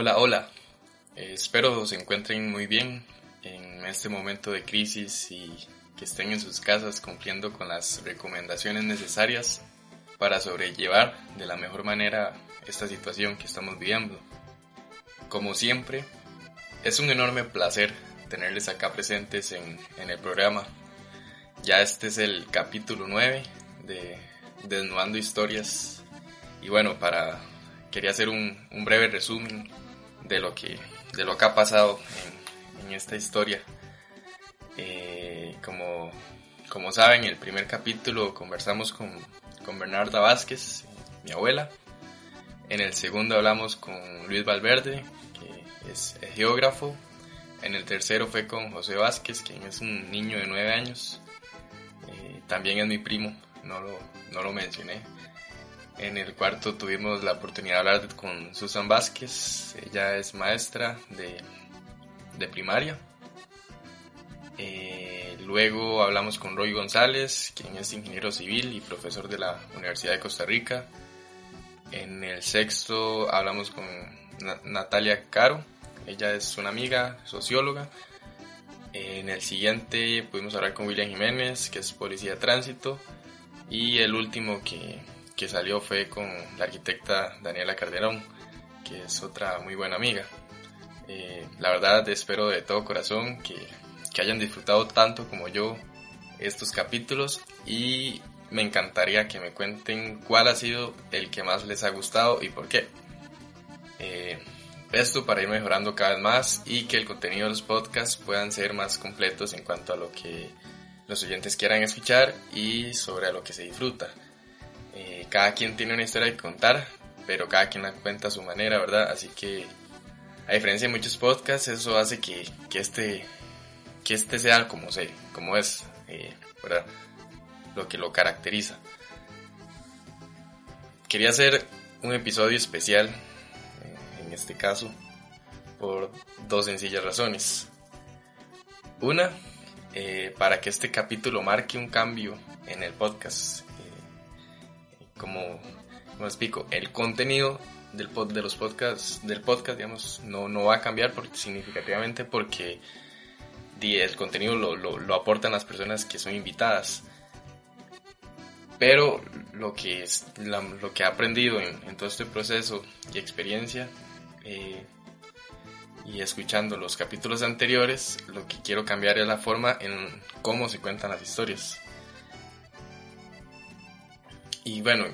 Hola, hola. Eh, espero se encuentren muy bien en este momento de crisis y que estén en sus casas cumpliendo con las recomendaciones necesarias para sobrellevar de la mejor manera esta situación que estamos viviendo. Como siempre, es un enorme placer tenerles acá presentes en, en el programa. Ya este es el capítulo 9 de Desnudando Historias. Y bueno, para quería hacer un, un breve resumen de lo que, de lo que ha pasado en, esta historia. Eh, como, como saben, en el primer capítulo conversamos con, con Bernarda Vázquez, mi abuela. En el segundo hablamos con Luis Valverde, que es geógrafo. En el tercero fue con José Vázquez, quien es un niño de nueve años. Eh, también es mi primo, no lo, no lo mencioné. En el cuarto tuvimos la oportunidad de hablar con Susan Vázquez, ella es maestra de, de primaria. Eh, luego hablamos con Roy González, quien es ingeniero civil y profesor de la Universidad de Costa Rica. En el sexto hablamos con Na- Natalia Caro, ella es una amiga, socióloga. En el siguiente pudimos hablar con William Jiménez, que es policía de tránsito. Y el último que, que salió fue con la arquitecta Daniela Calderón, que es otra muy buena amiga. Eh, la verdad espero de todo corazón que, que hayan disfrutado tanto como yo estos capítulos y me encantaría que me cuenten cuál ha sido el que más les ha gustado y por qué. Eh, esto para ir mejorando cada vez más y que el contenido de los podcasts puedan ser más completos en cuanto a lo que los oyentes quieran escuchar y sobre lo que se disfruta. Eh, cada quien tiene una historia que contar, pero cada quien la cuenta a su manera, ¿verdad? Así que, a diferencia de muchos podcasts, eso hace que, que este, que este sea como, se, como es, eh, ¿verdad? Lo que lo caracteriza. Quería hacer un episodio especial, eh, en este caso, por dos sencillas razones. Una, para que este capítulo marque un cambio en el podcast. Como, explico, el contenido del pod, de los podcasts, del podcast, digamos, no, no va a cambiar por, significativamente porque el contenido lo, lo, lo, aportan las personas que son invitadas. Pero lo que, es, la, lo que he aprendido en, en, todo este proceso y experiencia eh, y escuchando los capítulos anteriores, lo que quiero cambiar es la forma en cómo se cuentan las historias. Y bueno,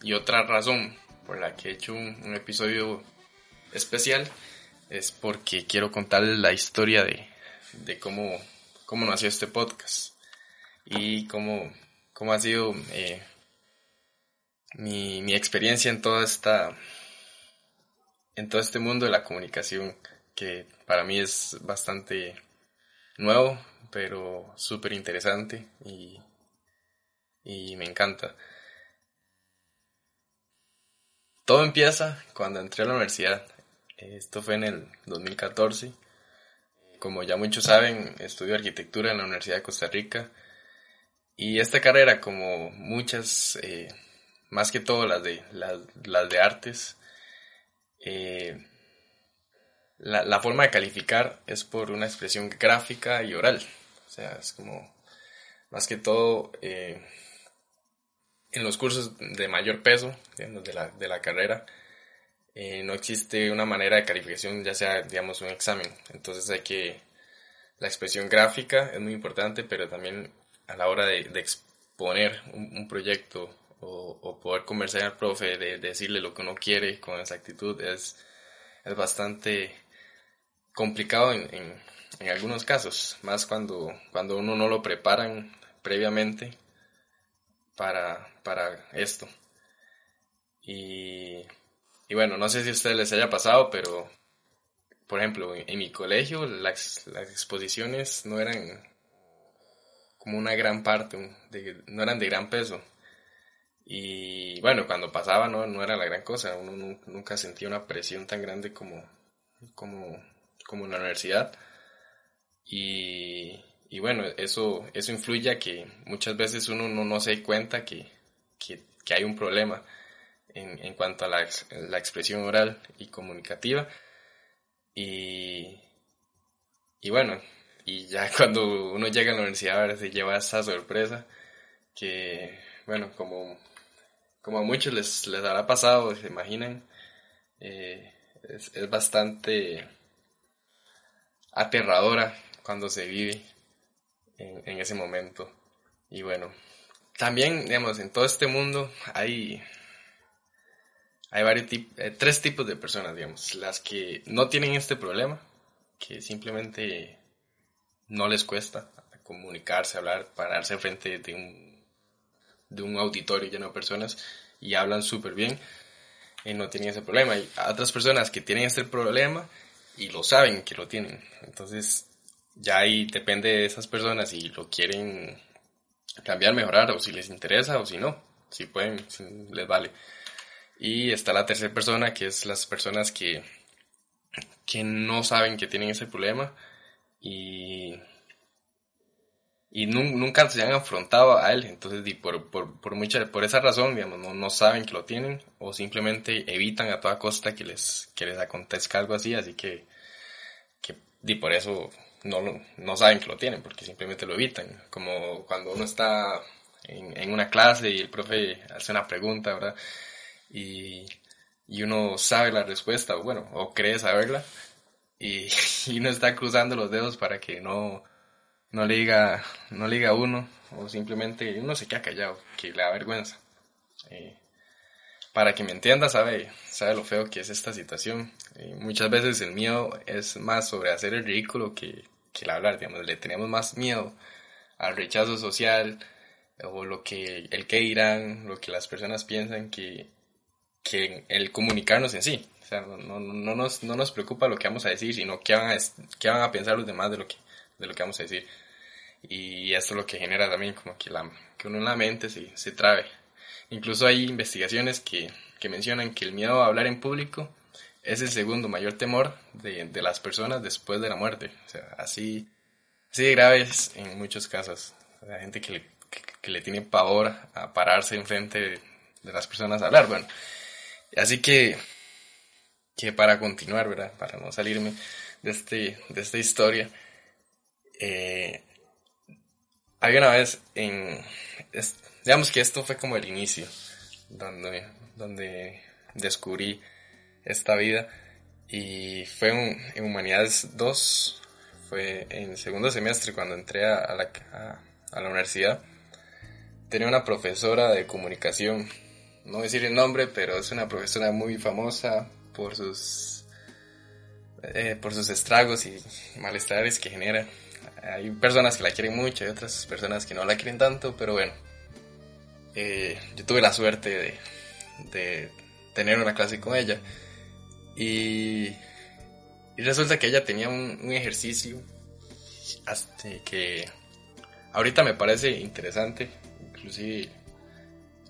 y otra razón por la que he hecho un, episodio especial es porque quiero contarles la historia de, de cómo, cómo nació este podcast y cómo, cómo ha sido eh, mi, mi experiencia en toda esta en todo este mundo de la comunicación que para mí es bastante nuevo, pero súper interesante y, y me encanta. Todo empieza cuando entré a la universidad. Esto fue en el 2014. Como ya muchos saben, estudio arquitectura en la Universidad de Costa Rica. Y esta carrera, como muchas, eh, más que todo las de, las, las de artes, eh, la, la, forma de calificar es por una expresión gráfica y oral. O sea, es como, más que todo, eh, en los cursos de mayor peso de, la, de la carrera, eh, no existe una manera de calificación, ya sea, digamos, un examen. Entonces hay que, la expresión gráfica es muy importante, pero también a la hora de, de exponer un, un proyecto o, o, poder conversar al profe, de, de, decirle lo que uno quiere con exactitud, es, es bastante complicado en, en, en, algunos casos, más cuando, cuando uno no lo preparan previamente para, para esto. Y, y bueno, no sé si a ustedes les haya pasado, pero por ejemplo, en, en mi colegio las, las exposiciones no eran como una gran parte, no eran de gran peso. Y bueno, cuando pasaba no, no era la gran cosa, uno nunca sentía una presión tan grande como, como, como en la universidad. Y, y bueno, eso, eso influye a que muchas veces uno no, no se cuenta que, que, hay un problema. en, en cuanto a la, la, expresión oral y comunicativa. Y, y bueno, y ya cuando uno llega a la universidad se lleva esa sorpresa que, bueno, como, como a muchos les, les habrá pasado, se imaginan, eh, es, es bastante aterradora cuando se vive en, ese momento. Y bueno, también, digamos, en todo este mundo hay, hay varios eh, tres tipos de personas, digamos. Las que no tienen este problema, que simplemente no les cuesta comunicarse, hablar, pararse frente de un, de un auditorio lleno de personas y hablan súper bien y no tienen ese problema. Hay otras personas que tienen este problema y lo saben que lo tienen. Entonces, ya ahí depende de esas personas si lo quieren cambiar, mejorar, o si les interesa o si no. Si pueden, si les vale. Y está la tercera persona, que es las personas que, que no saben que tienen ese problema y, y nunca se han afrontado a él. Entonces, por, por, por, mucha, por esa razón, digamos, no, no, saben que lo tienen o simplemente evitan a toda costa que les, que les acontezca algo así. Así que, que y por eso no, no saben que lo tienen, porque simplemente lo evitan. Como cuando uno está en, en una clase y el profe hace una pregunta, ¿verdad? Y, y uno sabe la respuesta, bueno, o cree saberla, y, y uno está cruzando los dedos para que no, no le diga, no le diga uno, o simplemente uno se queda callado, que le da vergüenza. Eh, para que me entienda, sabe, sabe lo feo que es esta situación. muchas veces el miedo es más sobre hacer el ridículo que, que el hablar, digamos, le tenemos más miedo al rechazo social o lo que el que dirán, lo que las personas piensan que, que el comunicarnos en sí. O sea, no, no, no, nos, no nos preocupa lo que vamos a decir, sino qué van a, qué van a pensar los demás de lo que, de lo que vamos a decir. Y esto es lo que genera también como que, la, que uno en la mente se, se trabe. Incluso hay investigaciones que, que mencionan que el miedo a hablar en público es el segundo mayor temor de, de las personas después de la muerte. O sea, así, así de graves en muchos casos. La gente que le, que, le tiene pavor a pararse enfrente de, de las personas a hablar. Bueno, así que, que para continuar, ¿verdad? Para no salirme de, este, de esta historia, eh, había una vez en, digamos que esto fue como el inicio, donde, donde descubrí esta vida. Y fue en Humanidades 2, fue en segundo semestre cuando entré a, la, a, la universidad. Tenía una profesora de comunicación, no decir el nombre, pero es una profesora muy famosa por sus, eh, por sus estragos y malestares que genera. Hay personas que la quieren mucho, hay otras personas que no la quieren tanto, pero bueno, eh, yo tuve la suerte de tener una clase con ella y, y resulta que ella tenía un, un ejercicio hasta que ahorita me parece interesante, inclusive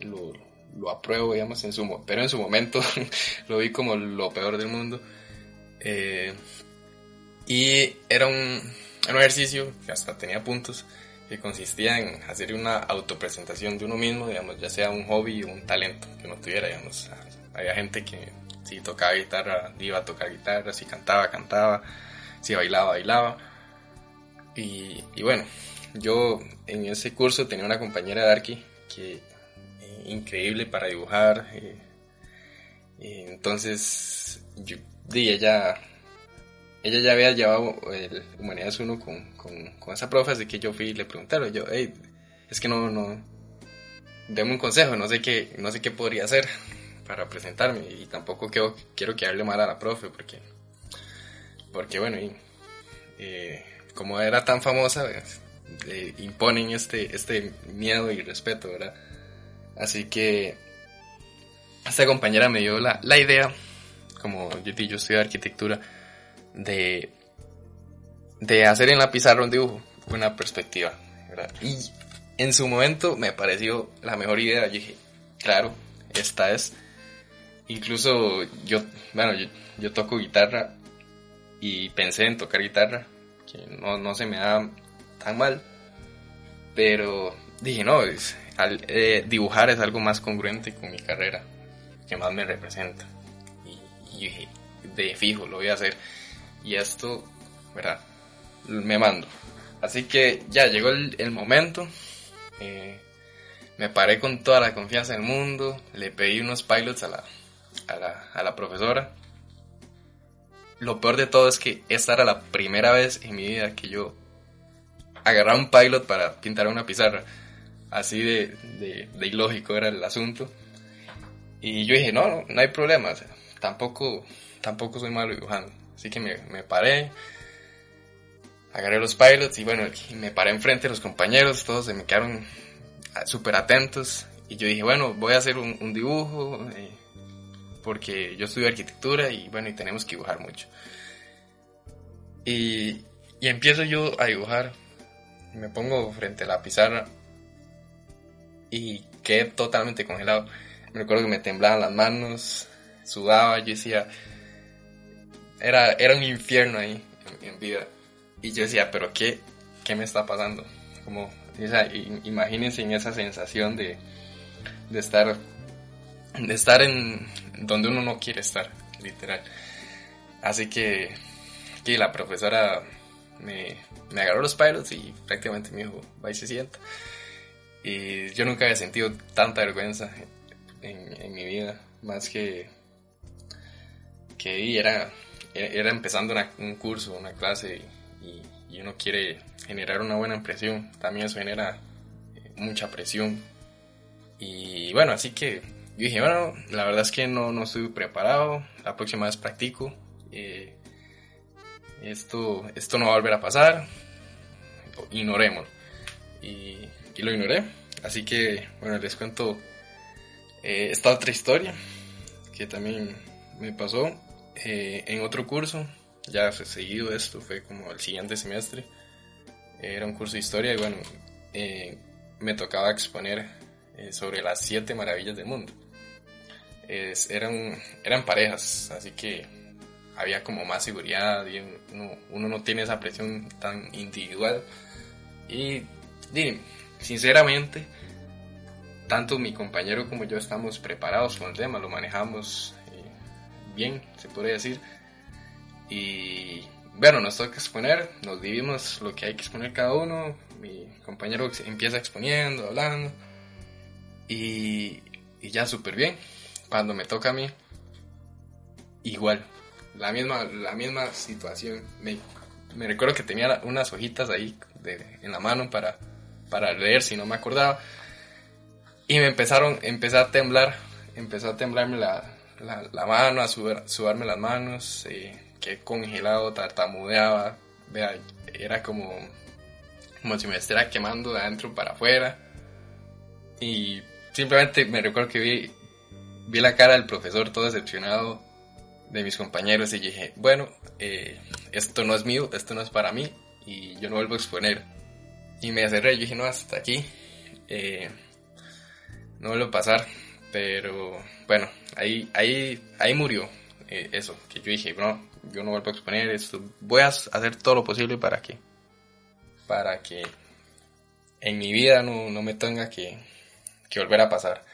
lo, lo apruebo, digamos, en su, pero en su momento lo vi como lo peor del mundo. Eh, y era un, era un ejercicio que hasta tenía puntos que consistía en hacer una autopresentación de uno mismo, digamos, ya sea un hobby o un talento que uno tuviera, digamos. Había gente que si tocaba guitarra, iba a tocar guitarra, si cantaba, cantaba, si bailaba, bailaba. Y, bueno, yo en ese curso tenía una compañera de Arqui que eh, increíble para dibujar. Eh, entonces, yo, ella, ella ya había llevado el Humanidades 1 con, con, esa profe, así que yo fui y le pregunté, yo, hey, es que no, no, deme un consejo, no sé qué, no sé qué podría hacer para presentarme y tampoco quiero, quiero quedarle mal a la profe porque, porque bueno, y, eh, como era tan famosa, eh, imponen este, este miedo y respeto, ¿verdad? Así que esta compañera me dio la, la idea, como yo, yo estudio arquitectura, de, de hacer en la pizarra un dibujo, una perspectiva, ¿verdad? Y en su momento me pareció la mejor idea, yo dije, claro, esta es incluso yo, bueno, yo, toco guitarra y pensé en tocar guitarra, que no, no se me da tan mal, pero dije, no, eh, dibujar es algo más congruente con mi carrera. que más me representa. Y, dije, de fijo, lo voy a hacer. Y esto, ¿verdad? Me mando. Así que ya llegó el, momento. Eh, me paré con toda la confianza del mundo. Le pedí unos pilots a la, a la, profesora. Lo peor de todo es que esta era la primera vez en mi vida que yo agarraba un pilot para pintar una pizarra. Así de, de, ilógico era el asunto. Y yo dije, no, no, no hay problema. tampoco, tampoco soy malo dibujando. Así que me, me paré, agarré los pilots y bueno, me paré enfrente de los compañeros, todos se me quedaron súper atentos. Y yo dije, bueno, voy a hacer un, dibujo, eh, porque yo estudio arquitectura y bueno, y tenemos que dibujar mucho. Y, y empiezo yo a dibujar, me pongo frente a la pizarra y quedé totalmente congelado. Me recuerdo que me temblaban las manos, sudaba, yo decía, era, era un infierno ahí en, vida. Y yo decía, pero ¿qué, qué me está pasando? Como, imagínense en esa sensación de, de estar, de estar en donde uno no quiere estar, literal. Así que, que la profesora me, me agarró los pilots y prácticamente me dijo, va y se sienta. Y yo nunca había sentido tanta vergüenza en, mi vida, más que que era, era empezando un curso, una clase y, uno quiere generar una buena impresión, también eso genera eh, mucha presión. Y bueno, así que yo dije, bueno, la verdad es que no, no estoy preparado, la próxima vez practico, eh, esto, esto no va a volver a pasar, ignorémoslo. Y y lo ignoré. Así que, bueno, les cuento eh, esta otra historia que también me pasó eh, en otro curso. Ya seguido esto, fue como el siguiente semestre. Era un curso de historia y bueno, eh, me tocaba exponer sobre las siete maravillas del mundo. Eran, eran parejas, así que había como más seguridad y uno, no tiene esa presión tan individual. Y, y sinceramente, tanto mi compañero como yo estamos preparados con el tema, lo manejamos eh, bien, se podría decir. Y bueno, nos toca exponer, nos dividimos lo que hay que exponer cada uno. Mi compañero empieza exponiendo, hablando. Y, ya súper bien. Cuando me toca a mí, igual, la misma, la misma situación. Me, me recuerdo que tenía unas hojitas ahí en la mano para para leer si no me acordaba. Y me empezaron, empecé a temblar, empezó a temblarme la, la, mano, a sudarme las manos, eh, que congelado, tartamudeaba, vea, era como, como si me estuviera quemando de adentro para afuera. Y simplemente me recuerdo que vi, vi la cara del profesor todo decepcionado de mis compañeros y dije, bueno, eh, esto no es mío, esto no es para mí y yo no vuelvo a exponer. Y me cerré, yo dije, no, hasta aquí. Eh, no vuelvo a pasar. Pero bueno, ahí, ahí, ahí murió eh, eso. Que yo dije, no, yo no vuelvo a exponer esto. Voy a hacer todo lo posible para que, para que en mi vida no, no me tenga que, que, volver a pasar.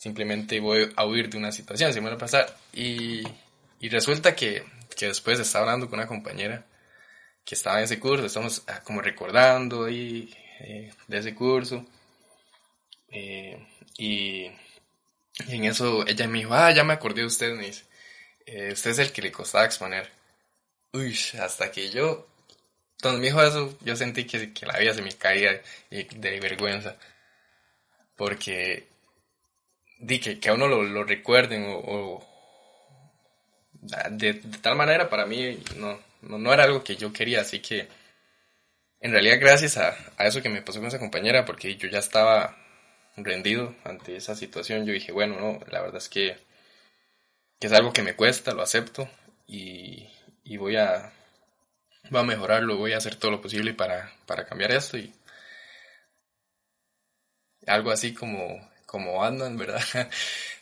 Simplemente voy a huir de una situación, si me va a pasar. Y, y resulta que, que después estaba hablando con una compañera que estaba en ese curso, estamos ah, como recordando ahí eh, de ese curso. Eh, y, en eso ella me dijo, ah, ya me acordé de usted, me dice, eh, usted es el que le costaba exponer. Uy, hasta que yo, cuando me dijo eso, yo sentí que, que la vida se me caía de, de vergüenza. Porque di que, que a uno lo, lo recuerden o, de, tal manera para mí no, no, era algo que yo quería, así que en realidad gracias a, eso que me pasó con esa compañera, porque yo ya estaba rendido ante esa situación, yo dije, bueno, no, la verdad es que, es algo que me cuesta, lo acepto y, voy, a, voy a mejorarlo, voy a hacer todo lo posible para, para cambiar esto y algo así como, como andan, ¿verdad?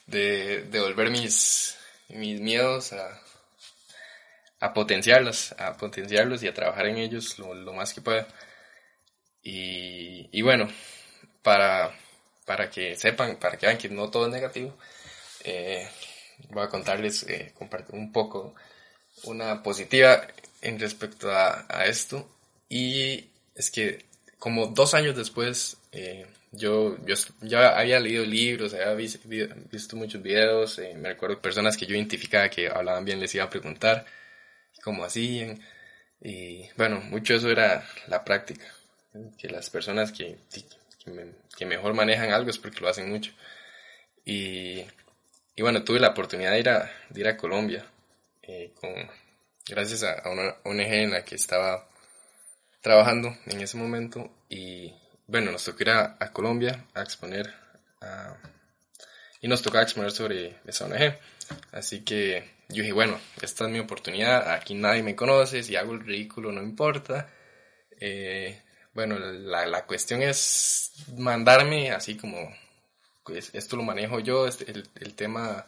De, de volver mis, mis miedos a, a potenciarlos, a potenciarlos y a trabajar en ellos lo, más que pueda. Y, bueno, para, para que sepan, para que vean que no todo es negativo, eh, voy a contarles, eh, compartir un poco una positiva en respecto a, a, esto. Y es que como dos años después, eh, yo, yo ya había leído libros, había visto, muchos videos, eh, me recuerdo personas que yo identificaba que hablaban bien, les iba a preguntar cómo hacían. Y bueno, mucho eso era la práctica, que las personas que, que, mejor manejan algo es porque lo hacen mucho. Y, y bueno, tuve la oportunidad de ir a, de ir a Colombia, eh, con, gracias a, una ONG en la que estaba trabajando en ese momento y bueno, nos tocó ir a, Colombia a exponer y nos tocaba exponer sobre esa ONG. Así que yo dije, bueno, esta es mi oportunidad, aquí nadie me conoce, si hago el ridículo no importa. Eh, bueno, la, la, cuestión es mandarme así como, pues, esto lo manejo yo, este, el, el tema,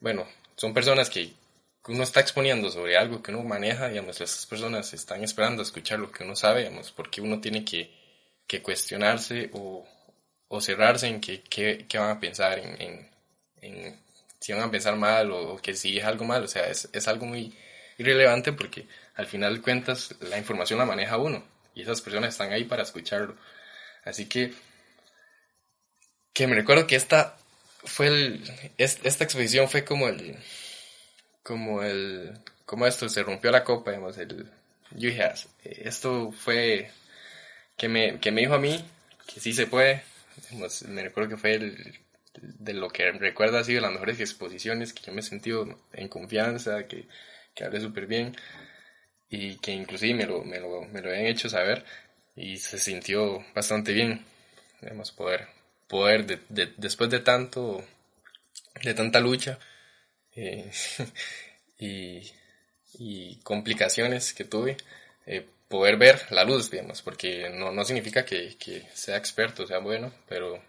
bueno, son personas que uno está exponiendo sobre algo que uno maneja, digamos, esas personas están esperando a escuchar lo que uno sabe, digamos, porque uno tiene que, que cuestionarse o, o, cerrarse en qué que, van a pensar, en, en, si van a pensar mal o, que si es algo mal, o sea, es, es algo muy irrelevante porque al final de cuentas la información la maneja uno y esas personas están ahí para escucharlo. Así que, que me recuerdo que esta fue el, esta exposición fue como el, como el, como esto, se rompió la copa, digamos, el, yo dije, ah, esto fue que me, que me dijo a mí que sí se puede, me recuerdo que fue el, de lo que recuerdo ha sido las mejores exposiciones, que yo me he sentido en confianza, que, que hablé súper bien y que inclusive me lo, me lo, me lo habían hecho saber y se sintió bastante bien, digamos, poder, poder de, después de tanto, de tanta lucha, eh, y, complicaciones que tuve, eh, poder ver la luz, digamos, porque no, no significa que, sea experto, sea bueno, pero,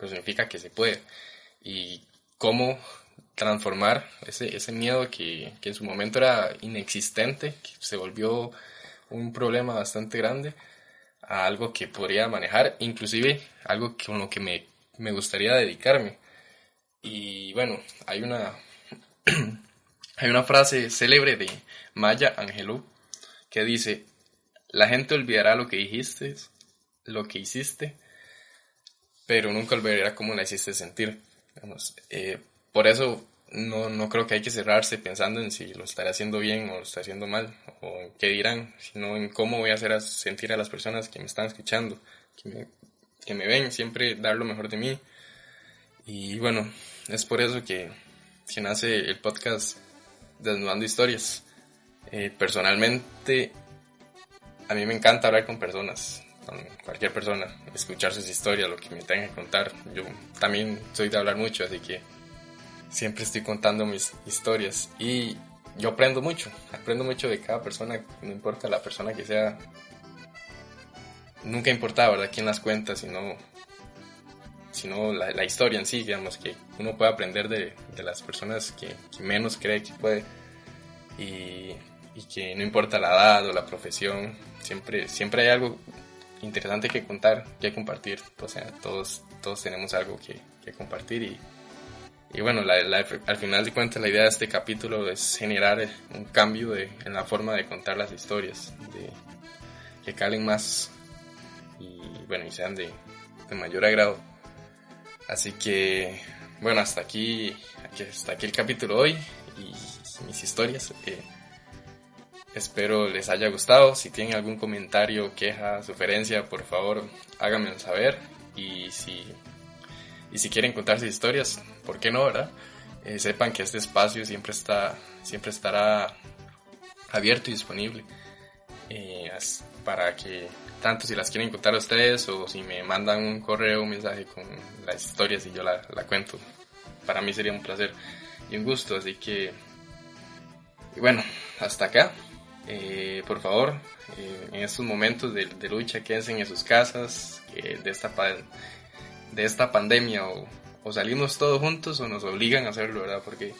significa que se puede. Y cómo transformar ese, ese miedo que, que en su momento era inexistente, que se volvió un problema bastante grande, a algo que podría manejar, inclusive algo con lo que me, me gustaría dedicarme. Y bueno, hay una, Hay una frase célebre de Maya Angelou que dice, la gente olvidará lo que dijiste, lo que hiciste, pero nunca olvidará cómo la hiciste sentir. Eh, por eso no, no, creo que hay que cerrarse pensando en si lo estaré haciendo bien o lo estaré haciendo mal, o en qué dirán, sino en cómo voy a hacer sentir a las personas que me están escuchando, que me, que me ven, siempre dar lo mejor de mí. Y bueno, es por eso que que nace el podcast Desnudando Historias. Eh, personalmente, a mí me encanta hablar con personas, con cualquier persona, escuchar sus historias, lo que me tengan que contar. Yo también soy de hablar mucho, así que siempre estoy contando mis historias y yo aprendo mucho, aprendo mucho de cada persona, no importa la persona que sea. Nunca importa, ¿verdad?, quién las cuenta, sino sino la, la, historia en sí, digamos, que uno puede aprender de, de las personas que, menos cree que puede y, y, que no importa la edad o la profesión, siempre, siempre hay algo interesante que contar, que compartir, o sea, todos, todos tenemos algo que, que compartir y, y bueno, la, al final de cuentas la idea de este capítulo es generar un cambio de, en la forma de contar las historias, de que calen más y bueno, y sean de, de mayor agrado. Así que, bueno, hasta aquí, hasta aquí el capítulo hoy y mis historias. Eh, espero les haya gustado. Si tienen algún comentario, queja, sugerencia, por favor, háganmelo saber. Y si, quieren contar sus historias, ¿por qué no, verdad? Eh, sepan que este espacio siempre, está, siempre estará abierto y disponible eh, para que tanto si las quieren contar a ustedes o si me mandan un correo, un mensaje con las historias y yo la cuento. Para mí sería un placer y un gusto, así que bueno, hasta acá. Eh, por favor, eh, en estos momentos de, de, lucha, quédense en sus casas, de, esta, de esta pandemia o, o, salimos todos juntos o nos obligan a hacerlo, ¿verdad? Porque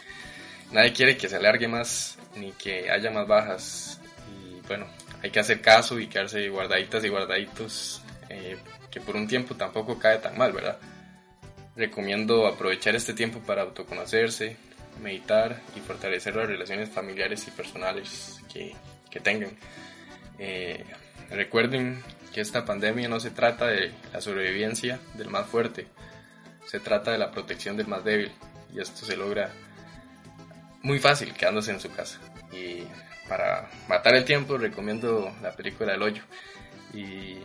nadie quiere que se alargue más ni que haya más bajas. Y bueno, hay que hacer caso y quedarse guardaditas y guardaditos, eh, que por un tiempo tampoco cae tan mal, ¿verdad? Recomiendo aprovechar este tiempo para autoconocerse, meditar y fortalecer las relaciones familiares y personales que, tengan. Eh, recuerden que esta pandemia no se trata de la sobrevivencia del más fuerte, se trata de la protección del más débil y esto se logra muy fácil quedándose en su casa. Y para matar el tiempo recomiendo la película El Hoyo. Y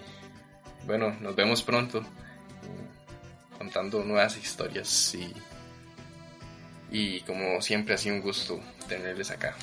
bueno, nos vemos pronto eh, contando nuevas historias y, y como siempre ha sido un gusto tenerles acá.